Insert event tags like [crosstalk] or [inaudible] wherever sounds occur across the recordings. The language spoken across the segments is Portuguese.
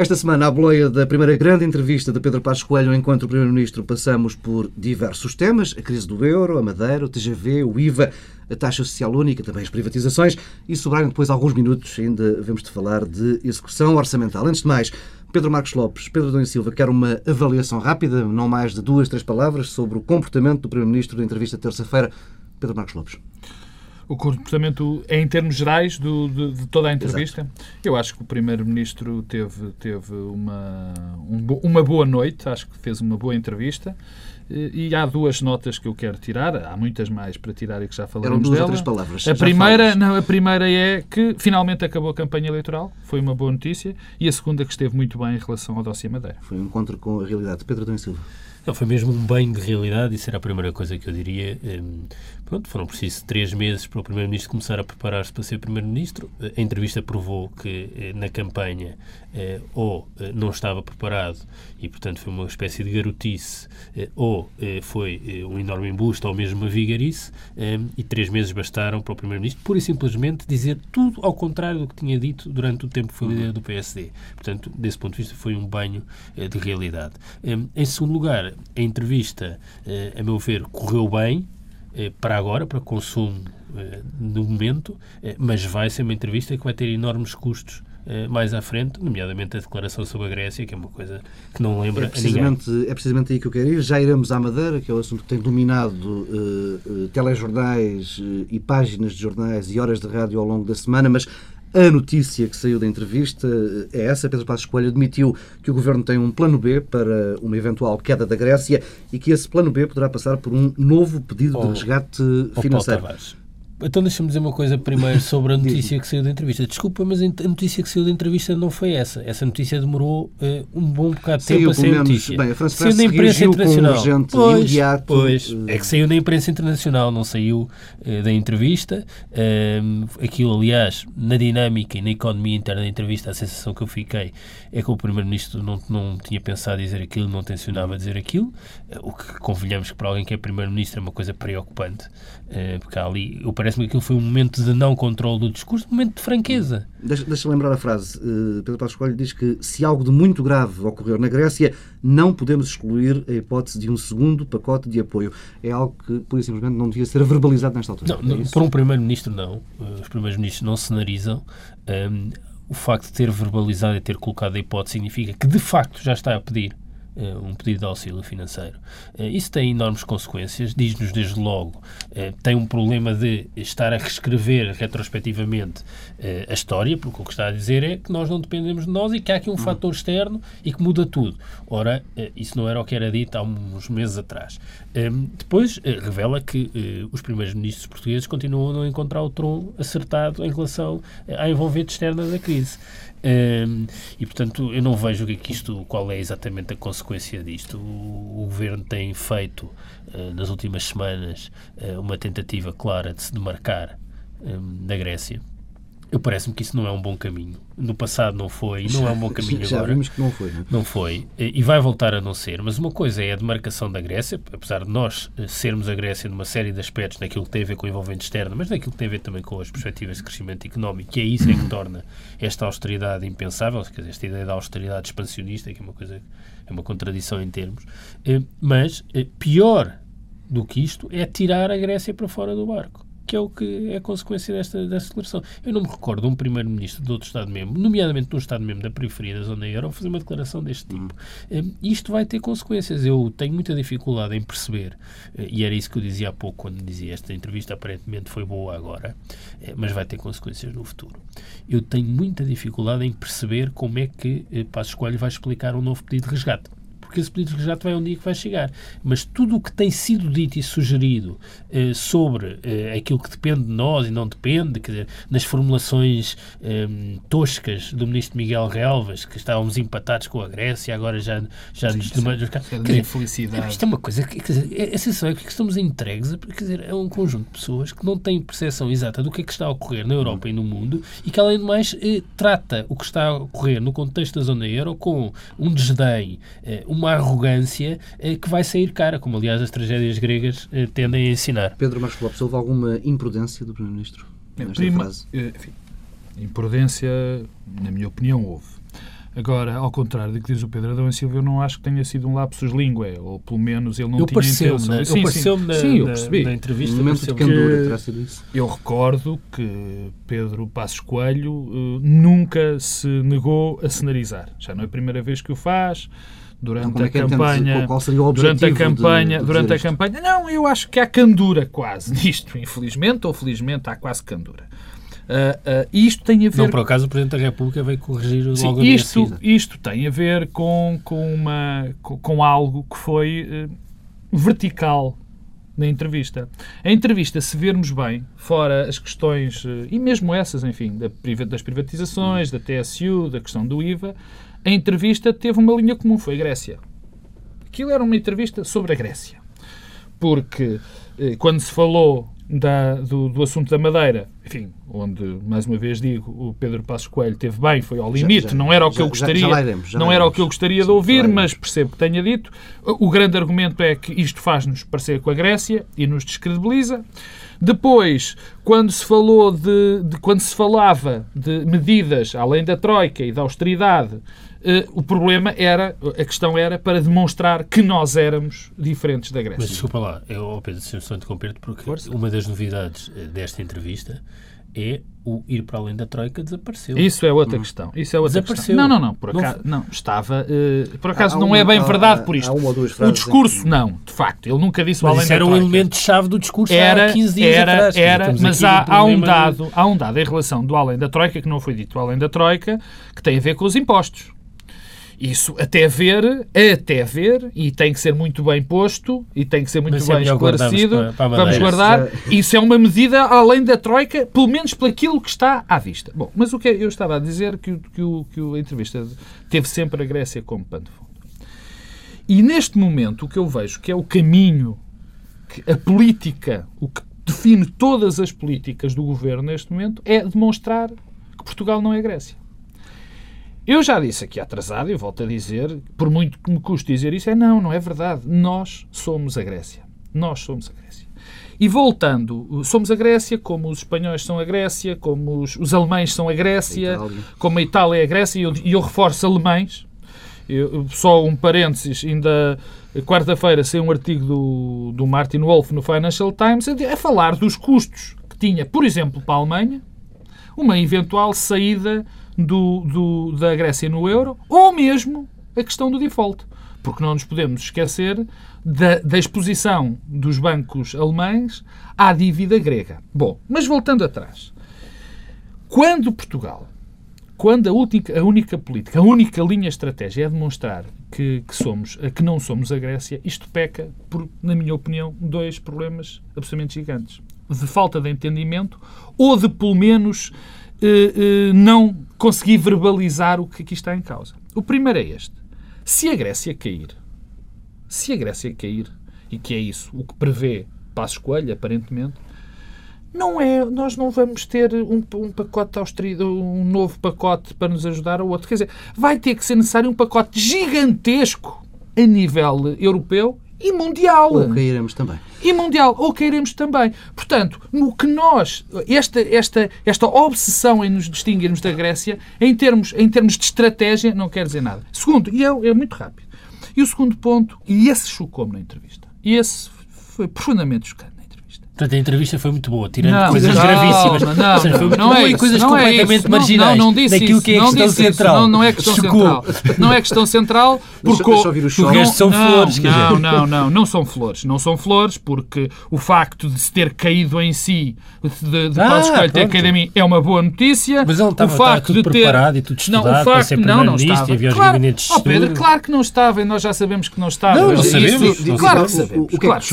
Esta semana, à boleia da primeira grande entrevista de Pedro Passos Coelho enquanto Primeiro-Ministro, passamos por diversos temas: a crise do euro, a Madeira, o TGV, o IVA, a taxa social única, também as privatizações e sobraram depois alguns minutos ainda vamos de falar de execução orçamental. Antes de mais, Pedro Marcos Lopes, Pedro Dom Silva, quer uma avaliação rápida, não mais de duas, três palavras, sobre o comportamento do Primeiro-Ministro da entrevista terça-feira. Pedro Marcos Lopes o comportamento em termos gerais do, de, de, toda a entrevista. Exato. Eu acho que o Primeiro-Ministro teve, teve uma, um, uma boa noite, acho que fez uma boa entrevista. E há duas notas que eu quero tirar, há muitas mais para tirar e que já falaremos Eram duas dela. Ou três palavras. A primeira, não, a primeira é que finalmente acabou a campanha eleitoral, foi uma boa notícia, e a segunda que esteve muito bem em relação ao dossiê Madeira. Foi um encontro com a realidade. Pedro Dom Silva. Não, foi mesmo um banho de realidade, isso era a primeira coisa que eu diria. Hum, pronto, foram precisos três meses para o Primeiro-Ministro começar a preparar-se para ser Primeiro-Ministro. A entrevista provou que eh, na campanha eh, ou eh, não estava preparado e, portanto, foi uma espécie de garotice, ou foi um enorme embuste ou mesmo uma vigarice, hum, e três meses bastaram para o Primeiro-Ministro pura e simplesmente dizer tudo ao contrário do que tinha dito durante o tempo que foi líder do PSD. Portanto, desse ponto de vista, foi um banho de realidade. Hum, em segundo lugar, a entrevista, eh, a meu ver, correu bem eh, para agora, para consumo eh, no momento, mas vai ser uma entrevista que vai ter enormes custos mais à frente, nomeadamente a declaração sobre a Grécia, que é uma coisa que não lembra é precisamente. É precisamente aí que eu quero ir. Já iremos à Madeira, que é o assunto que tem dominado uh, uh, telejornais uh, e páginas de jornais e horas de rádio ao longo da semana, mas a notícia que saiu da entrevista é essa. Pedro Passos Coelho admitiu que o Governo tem um plano B para uma eventual queda da Grécia e que esse plano B poderá passar por um novo pedido oh, de resgate financeiro. Oh, então deixa-me dizer uma coisa primeiro sobre a [laughs] notícia que saiu da entrevista. Desculpa, mas a notícia que saiu da entrevista não foi essa. Essa notícia demorou uh, um bom bocado de tempo a sair notícia. Bem, a França saiu na imprensa internacional. Um pois, imediato. pois, é que saiu na imprensa internacional, não saiu uh, da entrevista. Uh, aquilo, aliás, na dinâmica e na economia interna da entrevista, a sensação que eu fiquei é que o Primeiro-Ministro não, não tinha pensado dizer aquilo, não tencionava dizer aquilo. o que convenhamos que para alguém que é Primeiro-Ministro é uma coisa preocupante, porque ali, parece-me que aquilo foi um momento de não controle do discurso, um momento de franqueza. Deixa, deixa lembrar a frase. Uh, Pedro Passos Coelho diz que se algo de muito grave ocorrer na Grécia, não podemos excluir a hipótese de um segundo pacote de apoio. É algo que, por simplesmente, não devia ser [laughs] verbalizado nesta altura. Não, é para um Primeiro-Ministro, não. Uh, os Primeiros-Ministros não cenarizam. Um, o facto de ter verbalizado e ter colocado a hipótese significa que, de facto, já está a pedir eh, um pedido de auxílio financeiro. Eh, isso tem enormes consequências, diz-nos desde logo, eh, tem um problema de estar a reescrever retrospectivamente a história, porque o que está a dizer é que nós não dependemos de nós e que há aqui um hum. fator externo e que muda tudo. Ora, isso não era o que era dito há uns meses atrás. Depois, revela que os primeiros ministros portugueses continuam a não encontrar o tronco acertado em relação à envolvente externa da crise. Um, e portanto eu não vejo que, que isto, qual é exatamente a consequência disto. O, o governo tem feito uh, nas últimas semanas uh, uma tentativa clara de se demarcar um, da Grécia eu parece-me que isso não é um bom caminho. No passado não foi, e não é um bom caminho [laughs] Já agora. vimos que não foi. Não, é? não foi. E vai voltar a não ser. Mas uma coisa é a demarcação da Grécia, apesar de nós eh, sermos a Grécia numa série de aspectos naquilo que tem a ver com o envolvimento externo, mas naquilo que tem a ver também com as perspectivas de crescimento económico, que é isso é que torna esta austeridade impensável, quer dizer, esta ideia da austeridade expansionista, que é uma coisa, é uma contradição em termos. Eh, mas eh, pior do que isto é tirar a Grécia para fora do barco que é o que é a consequência desta, desta declaração. Eu não me recordo um primeiro-ministro de outro Estado-membro, nomeadamente de um Estado-membro da periferia da zona euro, fazer uma declaração deste tipo. Hum. Isto vai ter consequências. Eu tenho muita dificuldade em perceber, eh, e era isso que eu dizia há pouco quando dizia esta entrevista aparentemente foi boa agora, eh, mas vai ter consequências no futuro. Eu tenho muita dificuldade em perceber como é que eh, Passos Coelho vai explicar um novo pedido de resgate porque esse pedido de resgate vai um dia que vai chegar. Mas tudo o que tem sido dito e sugerido eh, sobre eh, aquilo que depende de nós e não depende, quer dizer, nas formulações eh, toscas do ministro Miguel Relvas, que estávamos empatados com a Grécia, agora já, já nos demandam. Felicidade. Isto é uma coisa, quer dizer, é, a sensação é que estamos entregues a, quer dizer, é um conjunto de pessoas que não têm percepção exata do que é que está a ocorrer na Europa e no mundo e que, além de mais, eh, trata o que está a ocorrer no contexto da zona euro com um desdém, eh, uma arrogância eh, que vai sair cara, como aliás as tragédias gregas eh, tendem a ensinar. Pedro Marcos Lopes, houve alguma imprudência do Primeiro-Ministro nesta Prima, frase? Eh, enfim, imprudência, na minha opinião, houve. Agora, ao contrário do que diz o Pedro Adão e Silva, eu não acho que tenha sido um lapsus língua, ou pelo menos ele não eu tinha intenção. Né? Sim, pareceu sim, na, sim, eu percebi. Na, na entrevista. Um momento de candura terá sido isso. Eu recordo que Pedro Passos Coelho uh, nunca se negou a cenarizar. Já não é a primeira vez que o faz durante então, a é campanha qual seria o durante a campanha de, de durante a isto? campanha não eu acho que há candura quase [laughs] nisto infelizmente ou felizmente há quase candura uh, uh, isto tem a ver não por acaso o Presidente da República veio corrigir o Sim, logo isto isto tem a ver com com uma com, com algo que foi uh, vertical na entrevista. A entrevista, se vermos bem, fora as questões, e mesmo essas, enfim, das privatizações, da TSU, da questão do IVA, a entrevista teve uma linha comum, foi a Grécia. Aquilo era uma entrevista sobre a Grécia. Porque eh, quando se falou da, do, do, assunto da Madeira, enfim, onde, mais uma vez digo, o Pedro Passos Coelho teve bem, foi ao limite, já, já, não era o que já, eu gostaria, iremos, não era o que eu gostaria de ouvir, mas percebo que tenha dito. O grande argumento é que isto faz-nos parecer com a Grécia e nos descredibiliza. Depois, quando se falou de, de, quando se falava de medidas além da troika e da austeridade, eh, o problema era, a questão era para demonstrar que nós éramos diferentes da Grécia. Mas desculpa lá, eu, oh Pedro, se eu interromper-te, porque Força. uma das novidades eh, desta entrevista é o ir para além da Troika desapareceu. Isso é outra hum. questão. Isso é outra desapareceu. Questão. Não, não, não. Por acaso, não, estava. Uh, por acaso não uma, é bem verdade por isto. o discurso, não, de facto. Ele nunca disse mas além isso da era troika. um elemento-chave do discurso era, há 15 dias era, atrás. Era, mas há, há, um dado, há um dado em relação do além da Troika, que não foi dito além da Troika, que tem a ver com os impostos. Isso até ver, até ver, e tem que ser muito bem posto, e tem que ser muito Mas bem esclarecido. Para, para Vamos guardar. Isso é uma medida além da Troika, pelo menos para aquilo que está à vista. Bom, mas o que eu estava a dizer que, que, o, que a entrevista teve sempre a Grécia como pano de fundo. E neste momento o que eu vejo que é o caminho, que a política, o que define todas as políticas do governo neste momento, é demonstrar que Portugal não é Grécia. Eu já disse aqui atrasado, e volto a dizer, por muito que me custe dizer isso, é não, não é verdade. Nós somos a Grécia. Nós somos a Grécia. E voltando, somos a Grécia como os espanhóis são a Grécia, como os, os alemães são a Grécia, a como a Itália é a Grécia, e eu, eu reforço alemães. Eu, só um parênteses, ainda quarta-feira saiu um artigo do, do Martin Wolf no Financial Times a, a falar dos custos que tinha, por exemplo, para a Alemanha, uma eventual saída do, do, da Grécia no euro, ou mesmo a questão do default. Porque não nos podemos esquecer da, da exposição dos bancos alemães à dívida grega. Bom, mas voltando atrás. Quando Portugal, quando a única, a única política, a única linha estratégia é demonstrar que, que, somos, que não somos a Grécia, isto peca por, na minha opinião, dois problemas absolutamente gigantes. De falta de entendimento ou de, pelo menos, não conseguir verbalizar o que aqui está em causa. O primeiro é este. Se a Grécia cair, se a Grécia cair, e que é isso o que prevê Passos Coelho, aparentemente, não é, nós não vamos ter um, um pacote austeridade, um novo pacote para nos ajudar ou outro. Quer dizer, vai ter que ser necessário um pacote gigantesco a nível europeu e mundial. Ou cairemos também. E mundial, ou cairemos também. Portanto, no que nós, esta, esta, esta obsessão em nos distinguirmos da Grécia, em termos, em termos de estratégia, não quer dizer nada. Segundo, e é, é muito rápido, e o segundo ponto, e esse chocou-me na entrevista, e esse foi profundamente chocante. Portanto, a entrevista foi muito boa, tirando não, coisas não, gravíssimas. Não, não, seja, foi não boa é e coisas não completamente é marginais não, não disse daquilo isso, que é não questão disse central. Isso, não, não é questão Chocou. central. Não é questão central porque... Deixa, deixa ouvir o Porque são flores. Não, não, não, não são flores. Não são flores porque o facto de se ter caído em si, de, de ah, Passos Coelho ter caído em mim, é uma boa notícia. Mas ele estava, o facto tudo de ter... preparado e tudo estudado não, o facto, para ser não, não estava. E havia claro, gabinetes de oh, Pedro, claro que não estava e nós já sabemos que não estava. Não, não sabemos. Isso, claro que sabemos. O, que, claro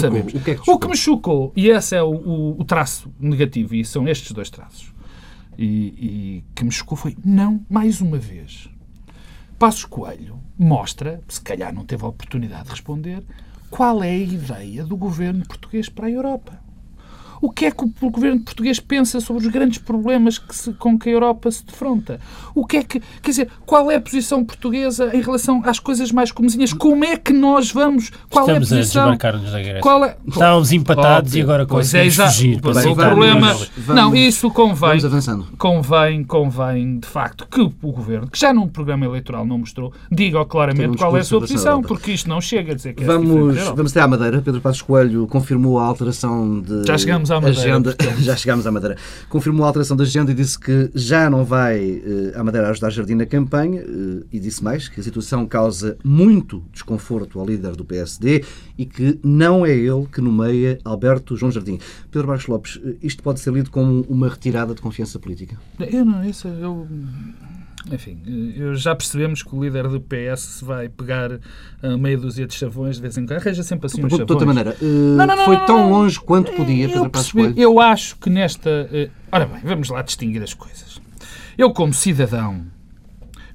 é me chocou, e esse é o, o traço negativo e são estes dois traços, e, e que me chocou foi, não, mais uma vez, Passos Coelho mostra, se calhar não teve a oportunidade de responder, qual é a ideia do governo português para a Europa. O que é que o governo português pensa sobre os grandes problemas que se, com que a Europa se defronta. O que é que, quer dizer, qual é a posição portuguesa em relação às coisas mais comezinhas? Como é que nós vamos? Qual Estamos é a posição? a desmarcar-nos da é... Estávamos empatados Óbvio. e agora é, conseguimos exato. fugir. Pois para é, o problema... Vamos- não, isso convém... Convém, convém, de facto, que o governo, que já num programa eleitoral não mostrou, diga claramente um qual é a sua posição, porque isto não chega a dizer que é Vamos, vamos até à Madeira. Pedro Passos Coelho confirmou a alteração de Já chegamos à Madeira, agenda. portanto. [laughs] Já chegámos à Madeira. Confirmou a alteração da agenda e disse que já não vai eh, à Madeira ajudar Jardim na campanha eh, e disse mais que a situação causa muito desconforto ao líder do PSD e que não é ele que nomeia Alberto João Jardim. Pedro Marcos Lopes, eh, isto pode ser lido como uma retirada de confiança política? Eu não, isso eu. Enfim, eu já percebemos que o líder do PS vai pegar a meia dúzia de chavões de vez em quando. Arranja sempre assim uns De outra chavões. maneira, eh, Não, não, não, foi tão longe quanto podia Pedro Passos eu acho que nesta. eh, Ora bem, vamos lá distinguir as coisas. Eu, como cidadão,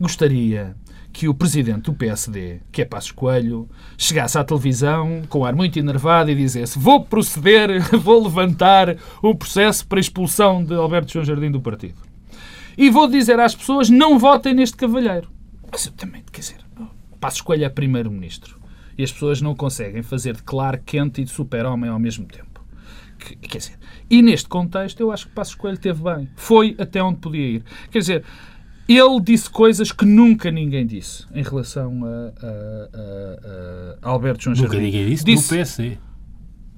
gostaria que o presidente do PSD, que é Passos Coelho, chegasse à televisão com um ar muito enervado e dissesse vou proceder, [laughs] vou levantar o processo para expulsão de Alberto João Jardim do partido. E vou dizer às pessoas não votem neste cavalheiro. Mas eu também, quer dizer, Passos Coelho é primeiro-ministro e as pessoas não conseguem fazer de Clark Kent e de super-homem ao mesmo tempo. Que- Quer dizer, e neste contexto eu acho que Passos Coelho teve bem. Foi até onde podia ir. Quer dizer, ele disse coisas que nunca ninguém disse em relação a, a- a- a Alberto João Nunca Jardim. ninguém disse, Disse- do PSD.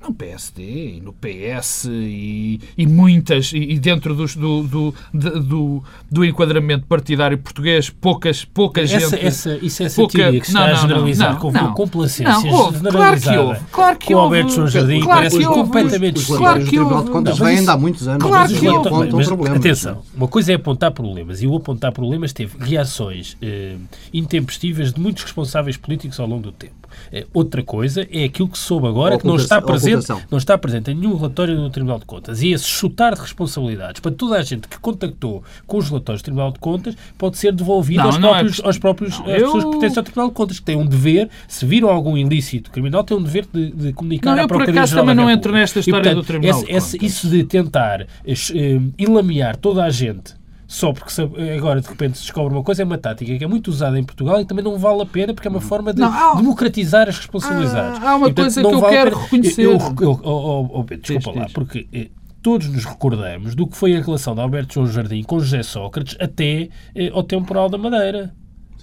No PSD, e no PS e, e muitas, e, e dentro dos- do, do, do, do enquadramento partidário português, poucas, pouca Essa, gente. essa, isso é pouca- satiria que se está Não, a não, generalizar não, com não. complacência Não, houve, claro que houve, claro que com o Alberto houve. João Jardim Claro parece que houve. completamente Os Claro relatórios que houve. de Contas Não, vêm isso- há muitos anos. Claro que houve. apontam Mas, problemas. Atenção, uma coisa é apontar problemas e o apontar problemas teve reações eh, intempestivas de muitos responsáveis políticos ao longo do tempo. Eh, outra coisa é aquilo que soube agora, que não está, presente, não está presente em nenhum relatório do Tribunal de Contas. E esse chutar de responsabilidades para toda a gente que contactou com os relatórios do Tribunal de Contas pode ser devolvido Não, aos não é próprios, possível. aos próprios Não, às pessoas eu- que pertencem ao Tribunal de Contas, que têm um dever, se viram algum ilícito criminal, têm um dever de, de comunicar Não, à eu, por acaso, também não entro nesta E, história portanto, do Tribunal esse- de esse- Contas. isso de tentar eh, eh, enlamear toda a gente só porque agora de repente se descobre uma coisa é uma tática que é muito usada em Portugal e também não vale a pena porque é uma forma de Não, há- democratizar as responsabilidades. Há- há uma E, portanto, coisa que eu vale quero reconhecer. Eu, eu, eu- oh, oh, oh, Pedro, desculpa Diz, lá, diz. porque eh, todos nos recordamos do que foi a relação de Alberto João Jardim com José Sócrates até eh, ao temporal da Madeira.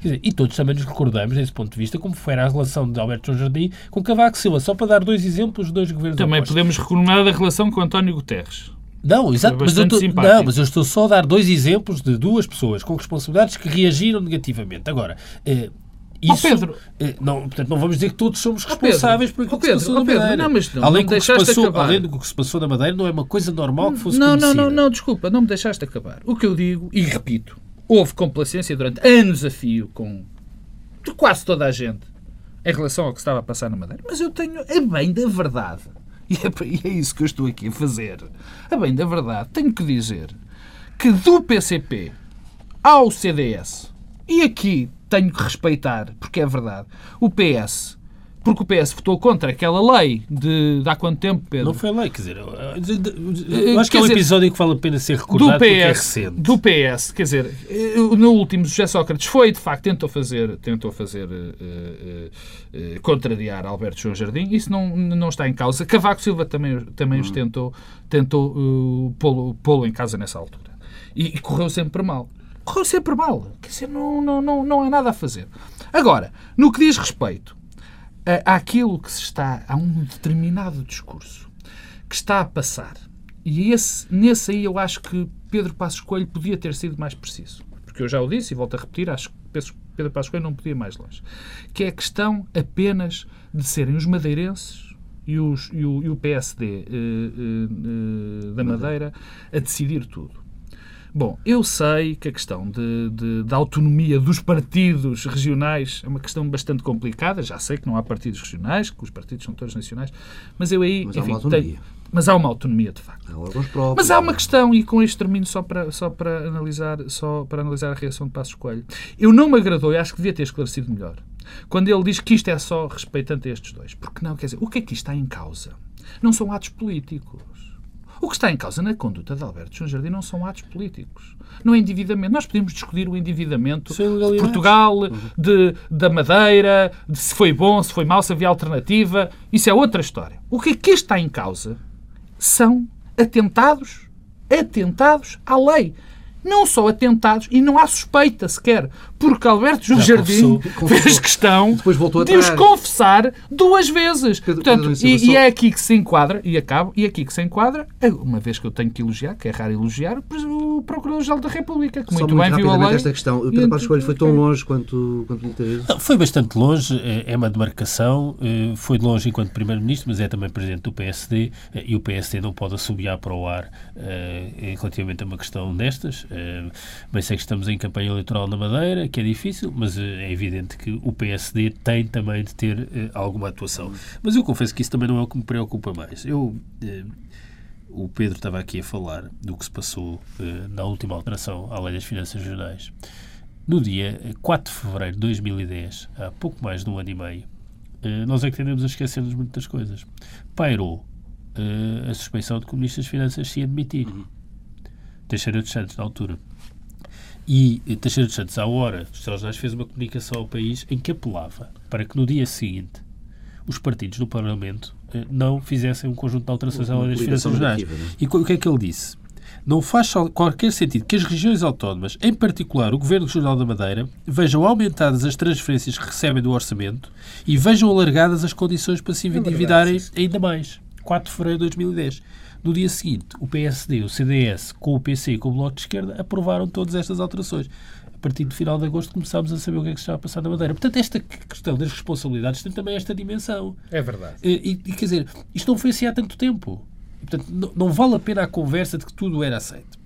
Quer dizer, e todos também nos recordamos, desse ponto de vista, como foi a relação de Alberto João Jardim com Cavaco Silva. Só para dar dois exemplos de dois governos Também opostos. podemos recomendar a relação com António Guterres. Não, exato, mas eu, estou, simpático. não, mas eu estou só a dar dois exemplos de duas pessoas com responsabilidades que reagiram negativamente. Agora, eh, isso, Pedro. eh, não, portanto, não vamos dizer que todos somos Pedro, responsáveis por aquilo que se Pedro, passou ó, na Pedro, Madeira. não, mas não, além, não do que se passou, acabar. além do que se passou na Madeira, não é uma coisa normal que fosse Não, não, conhecida. não, não, desculpa, não me deixaste acabar. O que eu digo, e repito, houve complacência durante anos a fio com de quase toda a gente em relação ao que estava a passar na Madeira. Mas eu tenho, a bem da verdade, e é, é isso que eu estou aqui a fazer, a bem da verdade, tenho que dizer que do PCP ao CDS, e aqui tenho que respeitar, porque é verdade, o PS, porque o PS votou contra aquela lei de, de há quanto tempo, Pedro? Não foi lei, quer dizer, eu, eu acho que é um dizer, episódio que vale a pena ser do recordado é PS, recente. do PS, quer dizer, eh, no último José Sócrates foi, de facto, tentou fazer, tentou fazer eh, eh, eh, contrariar Alberto João Jardim, isso não, não está em causa. Cavaco Silva também, também os tentou, tentou eh, pô-lo pô-lo em casa nessa altura. E, e correu sempre mal. Correu sempre mal. Quer dizer, não, não, não, não há nada a fazer. Agora, no que diz respeito àquilo que se está, a um determinado discurso que está a passar. E esse, nesse aí eu acho que Pedro Passos Coelho podia ter sido mais preciso. Porque eu já o disse e volto a repetir, acho que penso Pedro Passos Coelho não podia ir mais longe. Que é a questão apenas de serem os madeirenses e, os, e, o, e o PSD eh, eh, eh, da Madeira a decidir tudo. Bom, eu sei que a questão de, de- da autonomia dos partidos regionais é uma questão bastante complicada. Já sei que não há partidos regionais, que os partidos são todos nacionais, mas eu aí. Mas há uma enfim, autonomia. tenho- mas há uma autonomia, de facto. Há órgãos próprios. Mas há uma questão, e com este termino só para, só para, analisar, só para analisar a reação de Passos Coelho. Eu não me agradou, e acho que devia ter esclarecido melhor, quando ele diz que isto é só respeitante a estes dois. Porque não, quer dizer, o que é que isto está em causa? Não são atos políticos. O que está em causa na conduta de Alberto João Jardim não são atos políticos. Não é endividamento. Nós podemos discutir o endividamento de Portugal, de, da Madeira, de se foi bom, se foi mau, se havia alternativa. Isso é outra história. O que aqui está em causa são atentados, atentados à lei não só atentados, e não há suspeita sequer, porque Alberto João Jardim confessou, fez questão de os confessar duas vezes. Portanto, e, e, é aqui que se enquadra, e acabo, e é aqui que se enquadra, uma vez que eu tenho que elogiar, que é raro elogiar, o Procurador-Geral da República, que muito, muito bem viu a lei. esta questão. O Pedro Passos Coelho foi tão longe quanto, quanto não, Foi bastante longe, é, é uma demarcação, eh, foi de longe enquanto Primeiro-Ministro, mas é também Presidente do PSD, eh, e o PSD não pode assobiar para o ar eh, relativamente a uma questão destas. Bem sei que estamos em campanha eleitoral na Madeira, que é difícil, mas é evidente que o PSD tem também de ter alguma atuação. Mas eu confesso que isso também não é o que me preocupa mais. Eu o Pedro estava aqui a falar do que se passou na última alteração à Lei das Finanças Regionais. No dia 4 de fevereiro de 2010, há pouco mais de um ano e meio, nós é que tendemos a esquecer-nos muitas coisas. Pairou a suspeição de que o Ministro das Finanças se ia demitir. Uhum. Teixeira dos Santos, na altura. E Teixeira dos Santos, à hora dos extraordinários, fez uma comunicação ao país em que apelava para que no dia seguinte os partidos no Parlamento eh, não fizessem um conjunto de alterações à lei das finanças gerais. É? E o que é que ele disse? Não faz qualquer sentido que as regiões autónomas, em particular o Governo Regional da Madeira, vejam aumentadas as transferências que recebem do orçamento e vejam alargadas as condições para se é endividarem ainda mais. 4 de fevereiro de 2010. No dia seguinte, o PSD, o CDS, com o PC e com o Bloco de Esquerda, aprovaram todas estas alterações. A partir do final de agosto começámos a saber o que é que se estava a passar na Madeira. Portanto, esta questão das responsabilidades tem também esta dimensão. É verdade. E, e quer dizer, isto não foi assim há tanto tempo. Portanto, não, não vale a pena a conversa de que tudo era aceito.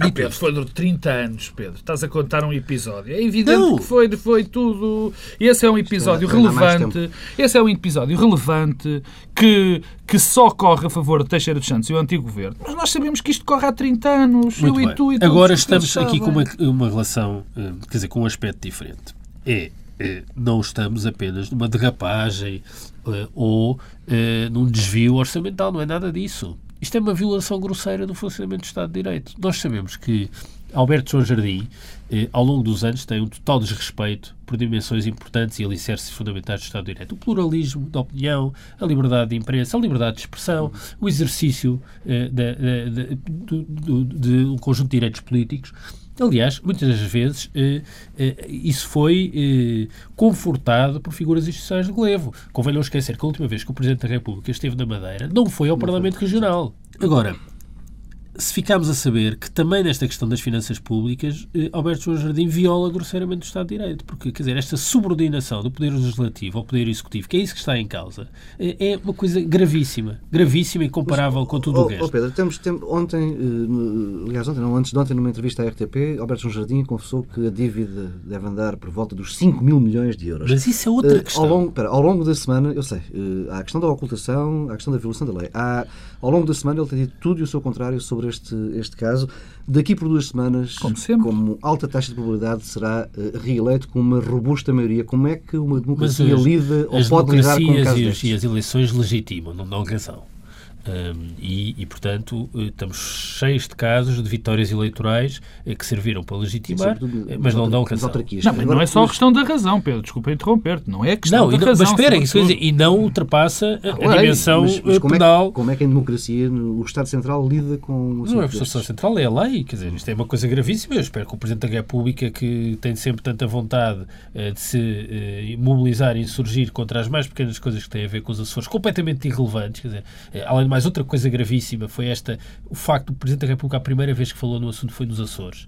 Ah, Pedro, foi de 30 anos, Pedro. Estás a contar um episódio. É evidente não. que foi, foi tudo. Esse é um episódio relevante. Esse é um episódio relevante que, que só corre a favor de Teixeira dos Santos e o antigo governo. Mas nós sabemos que isto corre há 30 anos. Muito eu bem. e tu e Agora estamos aqui com uma, uma relação, eh, quer dizer, com um aspecto diferente. É, é não estamos apenas numa derrapagem eh, ou eh, num desvio orçamental, não é nada disso. Isto é uma violação grosseira do funcionamento do Estado de Direito. Nós sabemos que Alberto João Jardim, eh, ao longo dos anos, tem um total desrespeito por dimensões importantes e alicerces fundamentais do Estado de Direito. O pluralismo da opinião, a liberdade de imprensa, a liberdade de expressão, o exercício eh, de, de, de, de, um conjunto de direitos políticos. Aliás, muitas das vezes eh, eh, isso foi eh, confortado por figuras institucionais do Golevo. Convém não esquecer que a última vez que o Presidente da República esteve na Madeira não foi ao Parlamento Regional. Agora, se ficámos a saber que também nesta questão das finanças públicas, eh, Alberto João Jardim viola grosseiramente o Estado de Direito. Porque, quer dizer, esta subordinação do Poder Legislativo ao Poder Executivo, que é isso que está em causa, eh, é uma coisa gravíssima. Gravíssima e comparável Mas, com tudo oh, o resto. Oh Pedro, temos, temos, ontem, eh, aliás, ontem, não, antes de ontem, numa entrevista à RTP, Alberto João Jardim confessou que a dívida deve andar por volta dos 5 mil milhões de euros. Mas isso é outra questão. Ao longo, pera, ao longo da semana, eu sei, há a questão da ocultação, há a questão da violação da lei. Há, ao longo da semana ele tem dito tudo e o seu contrário sobre este, este caso caso. Daqui por duas semanas, como, como alta taxa de probabilidade, será uh, reeleito com uma robusta maioria. Como é que uma democracia lida ou pode lidar com casos e, as, e as eleições legitimam, não dão razão. Um, e, e, portanto, eh, estamos cheios de casos de vitórias eleitorais eh, que serviram para legitimar, Sim, mas não dão razão. Não, mas não é só a questão da razão, Pedro. Desculpa interromper-te. Não é a questão não, da não, razão. Mas espera, isso dizer, e não ultrapassa a, a dimensão mas, mas como penal. É que, como é que em democracia o Estado Central lida com... Não é o Estado Central, é a lei. Quer dizer, isto é uma coisa gravíssima. Eu espero que o Presidente da República, que tem sempre tanta vontade uh, de se uh, mobilizar e insurgir contra as mais pequenas coisas que têm a ver com os Açores, completamente irrelevantes, quer dizer, uh, além de mais outra coisa gravíssima, foi esta, o facto do Presidente da República, a primeira vez que falou no assunto foi nos Açores.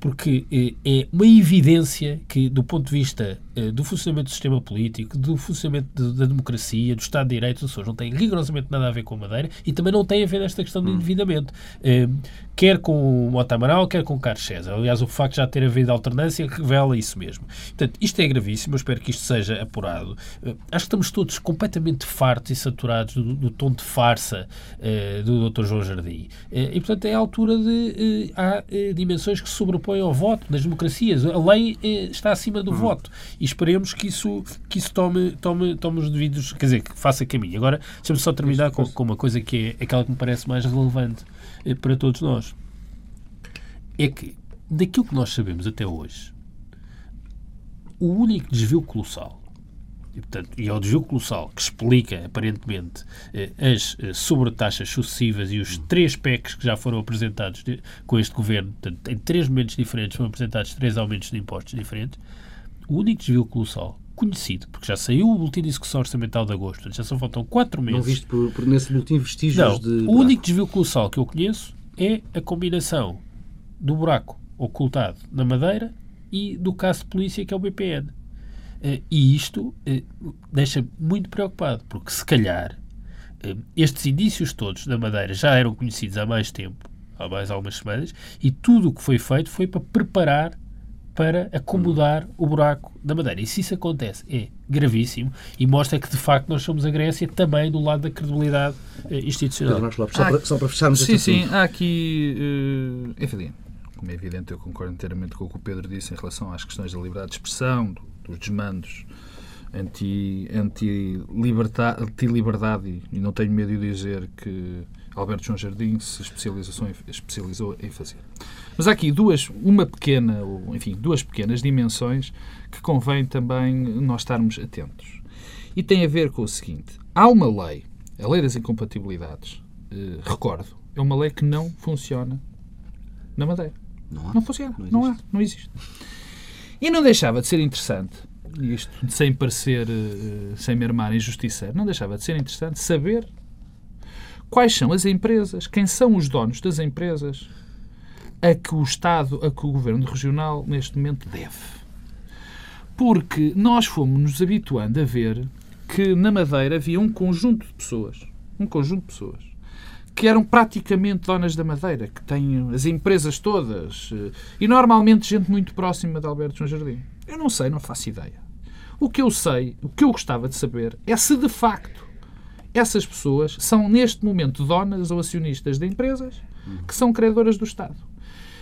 Porque eh, é uma evidência que, do ponto de vista eh, do funcionamento do sistema político, do funcionamento da democracia, do Estado de Direito, os Açores não tem rigorosamente nada a ver com a Madeira e também não tem a ver nesta questão de hum. endividamento. Eh, quer com o Mota Amaral, quer com o Carlos César. Aliás, o facto de já ter havido alternância revela isso mesmo. Portanto, isto é gravíssimo, eu espero que isto seja apurado. acho que estamos todos completamente fartos e saturados do, do tom de farsa do Dr. João Jardim. e, portanto, é a altura de... há dimensões que sobrepõem apoio ao voto, das democracias. A lei eh, está acima do hum. voto. E esperemos que isso, que isso tome, tome, tome os devidos. Quer dizer, que faça caminho. Agora, deixa-me só terminar com, com, uma coisa que é aquela que me parece mais relevante eh, para todos nós. É que, daquilo que nós sabemos até hoje, o único desvio colossal e, portanto, e é o desvio colossal que explica, aparentemente, eh, as eh, sobretaxas sucessivas e os três PECs que já foram apresentados com este governo, portanto, em três momentos diferentes foram apresentados três aumentos de impostos diferentes. O único desvio colossal conhecido, porque já saiu o boletim de execução orçamental de agosto, portanto, já só faltam quatro meses. Não viste por, por nesse boletim vestígios Não, de. O único desvio colossal que eu conheço é a combinação do buraco ocultado na Madeira e do caso de polícia que é o BPN. Eh, e isto eh, deixa muito preocupado, porque se calhar eh, estes indícios todos da Madeira já eram conhecidos há mais tempo, há mais algumas semanas, e tudo o que foi feito foi para preparar para acomodar o buraco da Madeira. E se isso acontece, é gravíssimo e mostra que, de facto, nós somos a Grécia também do lado da credibilidade institucional. Pedro só, para, só para fecharmos Sim, sim, há aqui, uh, enfim, como é evidente, eu concordo inteiramente com o que o Pedro disse em relação às questões da liberdade de expressão, do, dos desmandos anti-liberdade anti anti e, não tenho medo de dizer que Alberto João Jardim se especializou em, especializou em fazer. Mas há aqui duas, uma pequena, ou, enfim, duas pequenas dimensões que convém também nós estarmos atentos. E tem a ver com o seguinte: há uma lei, a Lei das Incompatibilidades, eh, recordo, é uma lei que não funciona na Madeira. Não, há. não funciona, não, não há, não existe. E não deixava de ser interessante, isto sem parecer, uh, sem me armar em justiceiro, não deixava de ser interessante saber quais são as empresas, quem são os donos das empresas a que o Estado, a que o Governo Regional neste momento deve. Porque nós fomos nos habituando a ver que na Madeira havia um conjunto de pessoas, um conjunto de pessoas, que eram praticamente donas da Madeira, que têm as empresas todas, eh, e normalmente gente muito próxima de Alberto João Jardim. Eu não sei, não faço ideia. O que eu sei, o que eu gostava de saber, é se de facto essas pessoas são neste momento donas ou acionistas de empresas que são credoras do Estado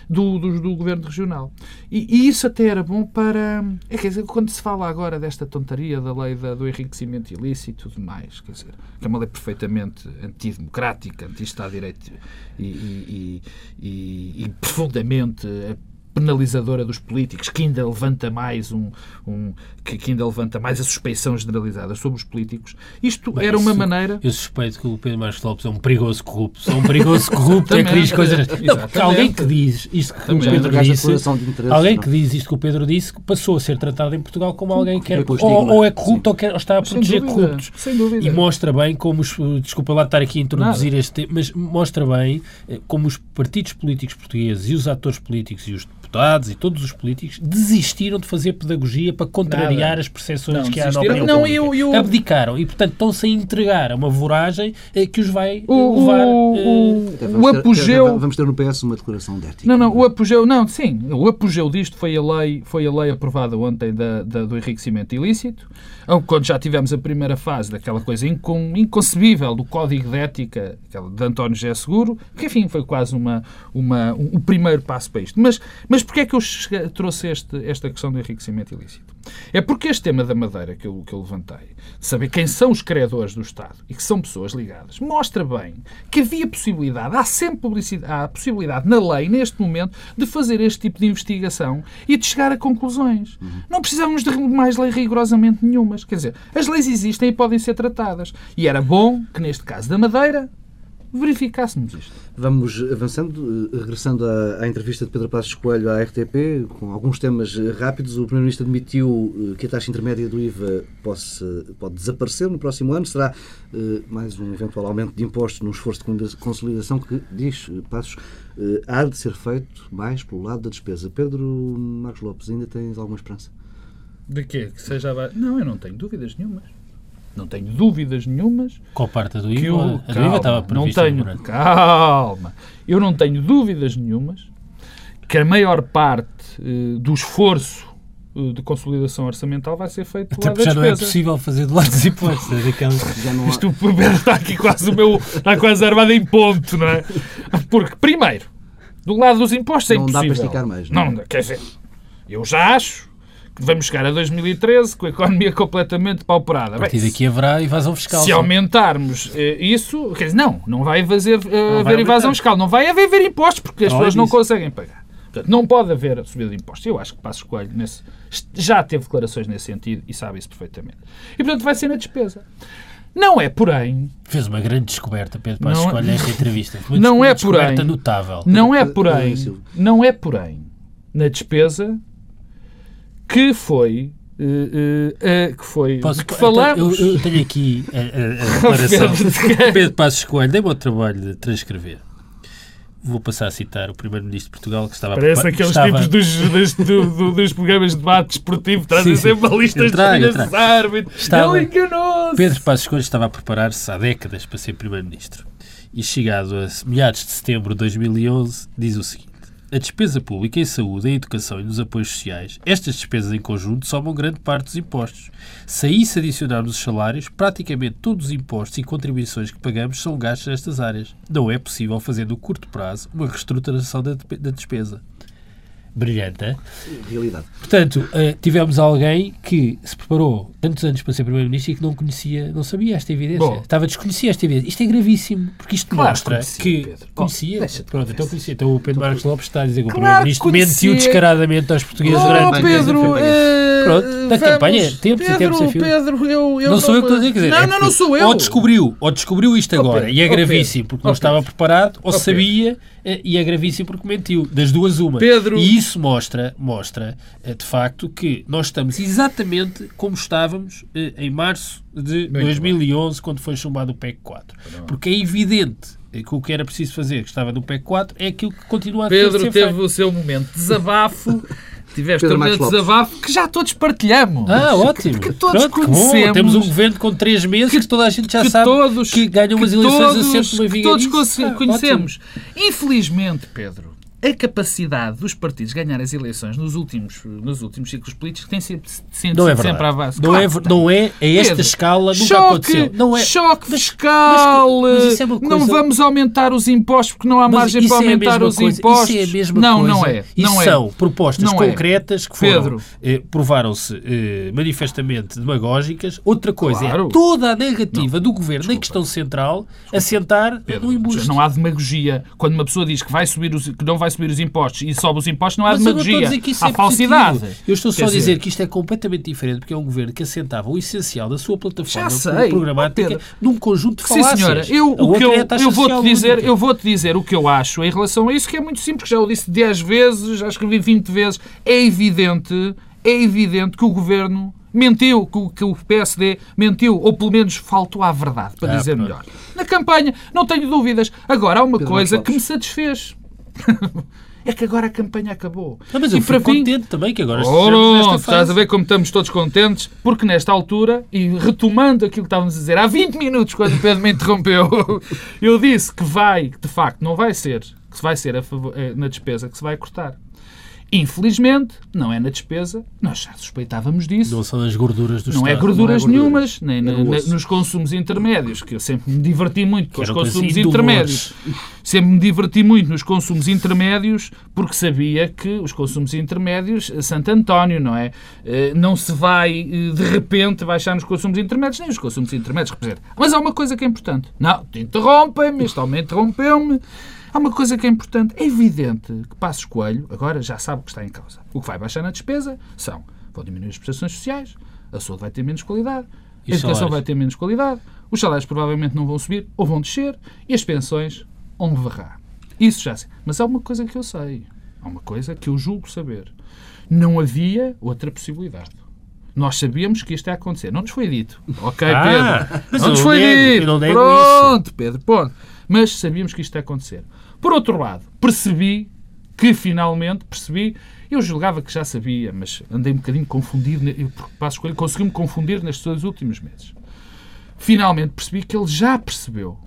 do, do, do governo regional. E, e, isso até era bom para. É, quer dizer, quando se fala agora desta tontaria da lei da, do enriquecimento ilícito e tudo mais, quer dizer, que é uma lei perfeitamente antidemocrática, anti-Estado de Direito e, e, e, e profundamente penalizadora dos políticos, que ainda levanta mais um, um que, que, ainda levanta mais a suspeição generalizada sobre os políticos. Isto Bem, era uma isso, maneira. Eu suspeito que o Pedro Marcos Lopes é um perigoso corrupto. É um perigoso corrupto é que diz coisas. Não, alguém que diz isto que o Pedro disse, alguém que diz isto que o Pedro disse, passou a ser tratado em Portugal como alguém que quer, ou, ou, é corrupto ou, quer, ou está a proteger sem dúvida, corruptos. Sem dúvida. E mostra bem como os. Desculpa lá estar aqui a introduzir Nada. este tema, mas mostra bem eh, como os partidos políticos portugueses e os atores políticos e os deputados e todos os políticos desistiram de fazer pedagogia para contrariar Nada. as percepções não, que há na opinião não, eu, eu... Abdicaram e, portanto, estão-se a entregar a uma voragem eh, que os vai o, levar... O, eh, o, o apogeu... Ter, vamos ter no PS uma declaração de ética. Não, não, o apogeu... Não, sim, o apogeu disto foi a lei, foi a lei aprovada ontem da, da do enriquecimento ilícito, quando já tivemos a primeira fase daquela coisa incon, inconcebível do Código de Ética de António José Seguro, que, enfim, foi quase uma, uma, um, um primeiro passo para isto. Mas, mas porquê é que eu trouxe este, esta questão do enriquecimento ilícito? É porque este tema da Madeira que eu, que eu levantei, de saber quem são os credores do Estado e que são pessoas ligadas, mostra bem que havia possibilidade, há sempre publicidade, há possibilidade na lei, neste momento, de fazer este tipo de investigação e de chegar a conclusões. Uhum. Não precisamos de mais lei rigorosamente nenhumas. Quer dizer, as leis existem e podem ser tratadas. E era bom que, neste caso da Madeira, verificássemos isto. Vamos avançando, eh, regressando à, à, entrevista de Pedro Passos Coelho à RTP, com alguns temas eh, rápidos. O Primeiro-Ministro admitiu eh, que a taxa intermédia do IVA pode, pode desaparecer no próximo ano. Será uh, mais um eventual aumento de impostos num esforço de consolidação que, diz Passos, uh, há de ser feito mais pelo lado da despesa. Pedro Marcos Lopes, ainda tens alguma esperança? De quê? Que seja... Não, eu não tenho dúvidas nenhumas. Não tenho dúvidas nenhumas. Qual parte do IVA? O, a calma, IVA estava não tenho, Calma. Eu não tenho dúvidas nenhumas que a maior parte uh, do esforço uh, de consolidação orçamental vai ser feito Até porque já não é possível fazer do lado dos impostos. É [laughs] não há... Isto está aqui quase o meu... Está quase armado em ponto, não é? Porque, primeiro, do lado dos impostos é Não dá impossível. para esticar mais, não é? Não, quer dizer, eu já acho que vamos chegar a 2013 com a economia completamente pauperada. A Bem, partir daqui haverá evasão fiscal. se sim. aumentarmos eh, isso, quer dizer, não, não vai fazer, eh, haver vai evasão aumentar. fiscal, não vai haver impostos, porque as Não é pessoas não disso. conseguem pagar. Portanto, não pode haver a subida de impostos. Eu acho que Passos Coelho nesse, já teve declarações nesse sentido e sabe isso perfeitamente. E, portanto, vai ser na despesa. Não é, porém, Fez uma grande descoberta, Pedro Passos Não é- Coelho, nesta entrevista. Não é descoberta porém- notável. não é, porém, não é, porém, na despesa que foi, eh, eh, eh, que foi, Posso- de que falamos. Eu, eu tenho aqui a, a- a [laughs] declaração. Pedro de Passos Coelho, dei-me o trabalho de transcrever. Vou passar a citar o Primeiro-Ministro de Portugal, que estava a Parece aqueles estava- tipos dos, dos, do- do- dos programas de debate desportivo, trazem Sim, sim. sempre listas trago, de filhas árbitros. Estava- Ele enganou-se. Pedro Passos Coelho estava a preparar-se há décadas para ser Primeiro-Ministro. E chegado a meados de setembro de 2011, diz o seguinte. A despesa pública em saúde, em educação e nos apoios sociais, estas despesas em conjunto somam grande parte dos impostos. Se a isso adicionarmos os salários, praticamente todos os impostos e contribuições que pagamos são gastos nestas áreas. Não é possível fazer no curto prazo uma reestruturação da de- da despesa. Brilhante? Realidade. Portanto, eh, tivemos alguém que se preparou tantos anos para ser Primeiro-Ministro e que não conhecia, não sabia esta evidência. Bom. Estava desconhecia esta evidência. Isto é gravíssimo, porque isto Claro mostra conhecia, que. Pedro. Conhecia? Oh, Pronto, então conhecia. Então o Pedro Marcos Lopes está a dizer que o Claro Primeiro-Ministro que mentiu descaradamente aos portugueses Oh, durante Pedro, campanha. eh, Pronto, da vamos- campanha, tempos e Pedro, tempos a fio. Pedro, eu, eu não sou eu que estou a dizer, quer dizer, Não, é não, sou eu. Ou descobriu, ou descobriu isto Oh, agora, Pedro, e é oh, gravíssimo porque não oh, estava preparado, ou sabia eh, e é gravíssimo porque mentiu. Das duas, uma. Pedro. E isso mostra, mostra eh, de facto, que nós estamos exatamente como estávamos eh, em março de 2011, quando foi chumbado o PEC 4. Porque é evidente que o que era preciso fazer, que estava no PEC 4, é aquilo que continua a Pedro ser teve feito. o seu momento de desabafo. [laughs] Tiveste Pedro um momento de desabafo que já todos partilhamos. Ah, ótimo. Que todos Pronto, que bom. conhecemos. Temos um governo com três meses que, toda a gente já que sabe todos, que ganham umas que eleições todos, assente uma que todos Ah, conhecemos. Infelizmente, Pedro, a capacidade dos partidos ganhar as eleições nos últimos, nos últimos ciclos políticos tem sempre, sempre, Não é sempre à verdade. base. Não, Claro é, não é a esta Pedro, escala, nunca choque, aconteceu. Não é, choque fiscal. mas- mas isso é uma Não coisa- vamos aumentar os impostos porque não há margem para é aumentar os coisa, impostos. Isso é a mesma não, coisa. não é. Isso Não é. são propostas é. concretas que foram, eh, provaram-se eh, manifestamente demagógicas. Outra coisa Claro. é toda a negativa do governo na questão central assentar Pedro, no embuste. não há demagogia. Quando uma pessoa diz que, vai subir os, que não vai subir os impostos e sobe os impostos, não há Mas demagogia. há é falsidade. positivo. Eu estou só Quer a dizer dizer, que isto é completamente diferente, porque é um governo que assentava o essencial da sua plataforma sei, programática Pedro. num conjunto de Sim, falácias. senhora. Eu, o que eu, é eu vou-te dizer, eu vou-te dizer o que eu acho em relação a isso, que é muito simples, já o disse 10 vezes, já escrevi 20 vezes. É evidente, é evidente que o governo mentiu, que o, PSD mentiu, ou pelo menos faltou à verdade, para Ah, dizer melhor. Na campanha, não tenho dúvidas. Agora, há uma Pedro coisa Marcos que me satisfez. [laughs] é que agora a campanha acabou. Não, mas eu e para fim, contente também que agora nesta estás a ver como estamos todos contentes, porque nesta altura, e retomando aquilo que estávamos a dizer há 20 minutos, quando o Pedro me interrompeu, [laughs] eu disse que vai, que de facto não vai ser, que vai ser favor- eh, na despesa que se vai cortar. Infelizmente, não é na despesa, nós já suspeitávamos disso. Não são as gorduras do Não é Estado. gorduras não é gordura. nenhumas, nem na- É na- osso. nos consumos intermédios, que eu sempre me diverti muito com os consumos intermédios. Sempre me diverti muito nos consumos intermédios, porque sabia que os consumos intermédios, Santo António, não é? Eh, Não se vai, eh, de repente, baixar nos consumos intermédios, nem os consumos intermédios representam. Mas há uma coisa que é importante. Não, te interrompem-me, este homem interrompeu-me. Há uma coisa que é importante. É evidente que Passos Coelho agora já sabe o que está em causa. O que vai baixar na despesa são, vão diminuir as prestações sociais, a saúde vai ter menos qualidade, E a educação salários? vai ter menos qualidade, os salários provavelmente não vão subir ou vão descer e as pensões vão varrar. Isso já sei. Mas há uma coisa que eu sei. Há uma coisa que eu julgo saber. Não havia outra possibilidade. Nós sabíamos que isto ia acontecer. Não nos foi dito. Ok, Ah, Pedro? mas Não nos foi dito. Pronto, Pedro, pronto. Mas sabíamos que isto ia acontecer. Por outro lado, percebi que finalmente percebi. Eu julgava que já sabia, mas andei um bocadinho confundido, eu, porque Passos Coelho conseguiu-me confundir nestes dois últimos meses. Finalmente percebi que ele já percebeu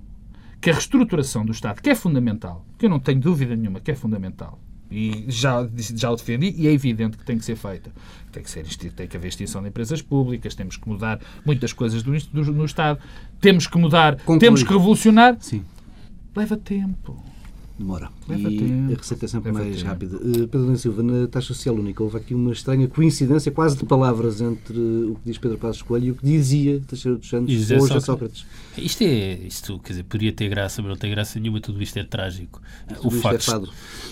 que a reestruturação do Estado, que é fundamental, que eu não tenho dúvida nenhuma que é fundamental, e já, já o defendi, e é evidente que tem que ser feita. Tem que, ser, tem que haver extinção de empresas públicas, temos que mudar muitas coisas do, do- no Estado, temos que mudar, Conclui. temos que revolucionar. Sim. Leva tempo. Demora. Leva e tempo. a receita é sempre Leva mais tempo. rápida. Uh, Pedro Nuno Silva, na taxa social única, houve aqui uma estranha coincidência, quase de palavras, entre o que diz Pedro Passos Coelho e o que dizia Teixeira dos Santos E José hoje a Sócrates. Sócrates. Isto é, isto, quer dizer, poderia ter graça, mas não tem graça nenhuma, tudo isto é trágico. Tudo isto é fado.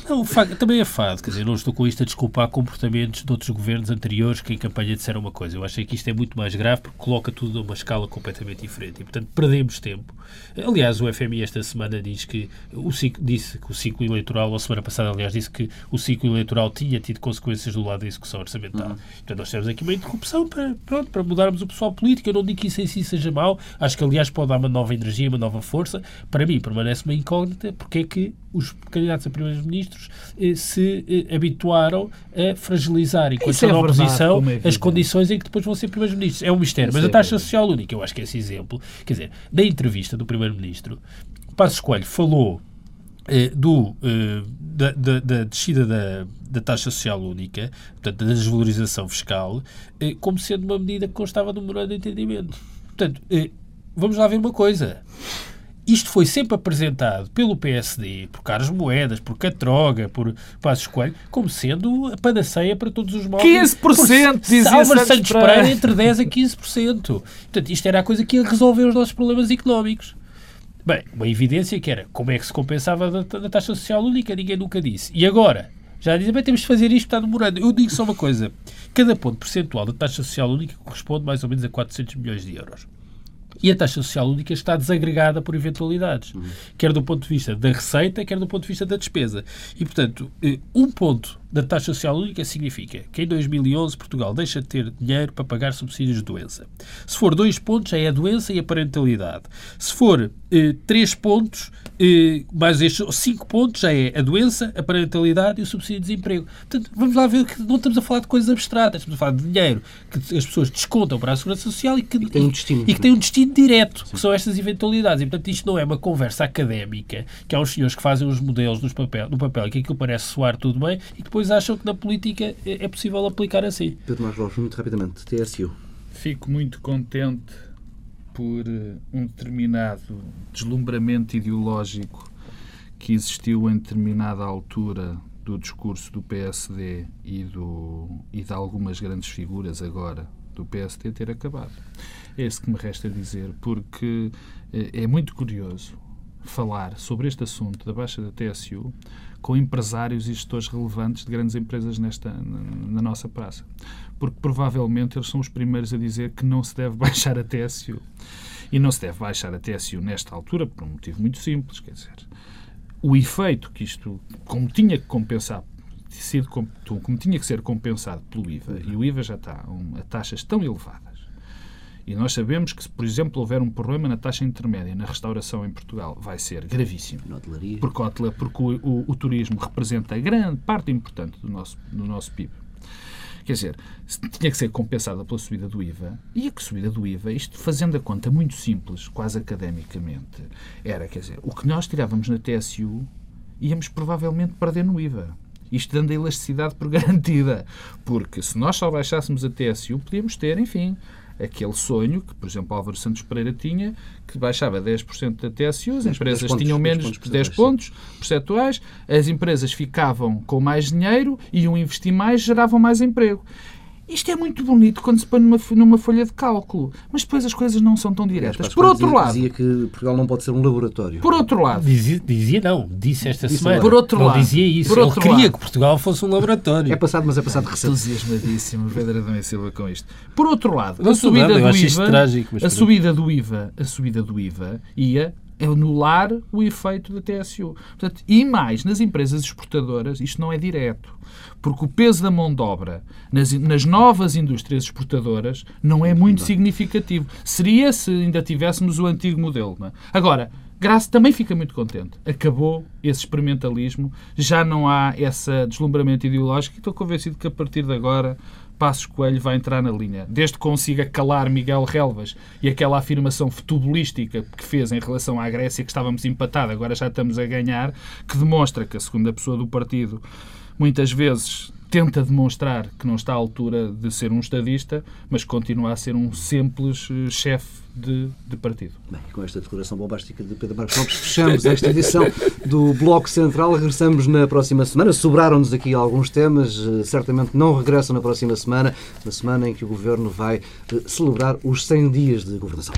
Não, o facto também é fado, quer dizer, não estou com isto a desculpar comportamentos de outros governos anteriores que em campanha disseram uma coisa. Eu acho que isto é muito mais grave porque coloca tudo a uma escala completamente diferente e, portanto, perdemos tempo. Aliás, o FMI esta semana diz que o ciclo, disse que o ciclo eleitoral, ou semana passada, aliás, disse que o ciclo eleitoral tinha tido consequências do lado da execução orçamental. Portanto, nós temos aqui uma interrupção para, pronto, para mudarmos o pessoal político. Eu não digo que isso em si seja mau, acho que, aliás, pode dar uma nova energia, uma nova força. Para mim, permanece uma incógnita porque é que os candidatos a primeiros-ministros eh, se eh, habituaram a fragilizar, enquanto é estão na verdade, oposição, é as condições em que depois vão ser primeiros-ministros. É um mistério. Mas é a taxa social única, eu acho que é esse exemplo. Quer dizer, na entrevista do primeiro-ministro, Passos Coelho falou do, eh, da, da- da descida da, da taxa social única, portanto, da desvalorização fiscal, eh, como sendo uma medida que constava do memorando de entendimento. Portanto, eh, vamos lá ver uma coisa. Isto foi sempre apresentado pelo PSD, por Carlos Moedas, por Catroga, por Passos Coelho, como sendo a panaceia para todos os males. 15%, Por- dizia Álvaro Santos. Pereira entre 10% a 15%. Portanto, isto era a coisa que ia resolver os nossos problemas económicos. Bem, uma evidência que era como é que se compensava da, taxa social única, ninguém nunca disse. E agora? Já dizem, bem, temos de fazer isto, está demorando. Eu digo só uma coisa: cada ponto percentual da taxa social única corresponde mais ou menos a 400 milhões de euros. E a taxa social única está desagregada por eventualidades, quer do ponto de vista da receita, quer do ponto de vista da despesa. E, portanto, eh, um ponto da taxa social única significa que em 2011 Portugal deixa de ter dinheiro para pagar subsídios de doença. Se for dois pontos, já é a doença e a parentalidade. Se for eh, três pontos, eh, mais estes cinco pontos, já é a doença, a parentalidade e o subsídio de desemprego. Portanto, vamos lá ver que não estamos a falar de coisas abstratas, estamos a falar de dinheiro que as pessoas descontam para a Segurança Social e que, tem um destino. e que tem um destino direto, que são estas eventualidades. E, portanto, isto não é uma conversa académica, que há uns senhores que fazem os modelos nos papel, no papel e que aquilo parece soar tudo bem e que depois acham que na política é é possível aplicar assim. Pedro Marcos muito rapidamente. TSU. Fico muito contente por eh, um determinado deslumbramento ideológico que existiu em determinada altura do discurso do PSD e, do, e de algumas grandes figuras agora do PSD ter acabado. É isso que me resta dizer, porque eh, é muito curioso falar sobre este assunto da baixa da TSU com empresários e gestores relevantes de grandes empresas nesta, na, na nossa praça. Porque provavelmente eles são os primeiros a dizer que não se deve [laughs] baixar a TSU. E não se deve baixar a TSU nesta altura por um motivo muito simples, quer dizer, o efeito que isto, como tinha que compensar, sido, com- como tinha que ser compensado pelo IVA, e o IVA já está a, taxas tão elevadas, e nós sabemos que se, por exemplo, houver um problema na taxa intermédia na restauração em Portugal, vai ser gravíssimo. Na hotelaria. Porque, porque o, o- o turismo representa grande parte importante do nosso, do nosso PIB. Quer dizer, tinha que ser compensada pela subida do IVA, e a subida do IVA, isto fazendo a conta muito simples, quase academicamente, era, quer dizer, o que nós tirávamos na TSU, íamos provavelmente perder no IVA. Isto dando a elasticidade por [laughs] garantida. Porque se nós só baixássemos a TSU, podíamos ter, enfim, aquele sonho que, por exemplo, Álvaro Santos Pereira tinha, que baixava 10% da TSU, as 10 empresas pontos, tinham 10 menos pontos de 10 percentuais, pontos percentuais, as empresas ficavam com mais dinheiro, iam investir mais, geravam mais emprego. Isto é muito bonito quando se põe numa, numa folha de cálculo, mas depois as coisas não são tão diretas. Por outro dizia, lado, Dizia que Portugal não pode ser um laboratório. por outro lado, Dizia, dizia não, disse esta Disse semana. agora. Por outro não lado, dizia isso. por Ele outro queria lado. que Portugal fosse um laboratório. É passado, mas é passado recente. entusiasmadíssimo Pedro Adão e Silva com isto. Por outro lado, Não a subida nada, do IVA, trágico, mas a subida do IVA, a subida do IVA ia anular o efeito da TSU. Portanto, e mais, nas empresas exportadoras, isto não é direto. Porque o peso da mão de obra nas, nas novas indústrias exportadoras não é muito significativo. Seria se ainda tivéssemos o antigo modelo. é? Agora, Graça também fica muito contente. Acabou esse experimentalismo, já não há esse deslumbramento ideológico e estou convencido que a partir de agora Passos Coelho vai entrar na linha. Desde que consiga calar Miguel Relvas e aquela afirmação futebolística que fez em relação à Grécia, que estávamos empatados, agora já estamos a ganhar, que demonstra que a segunda pessoa do partido muitas vezes tenta demonstrar que não está à altura de ser um estadista, mas continua a ser um simples uh, chefe de, de, partido. Bem, com esta declaração bombástica de Pedro Marcos Lopes, fechamos esta edição do Bloco Central. Regressamos na próxima semana. Sobraram-nos aqui alguns temas, uh, certamente não regressam na próxima semana, na semana em que o Governo vai uh, celebrar os 100 dias de governação.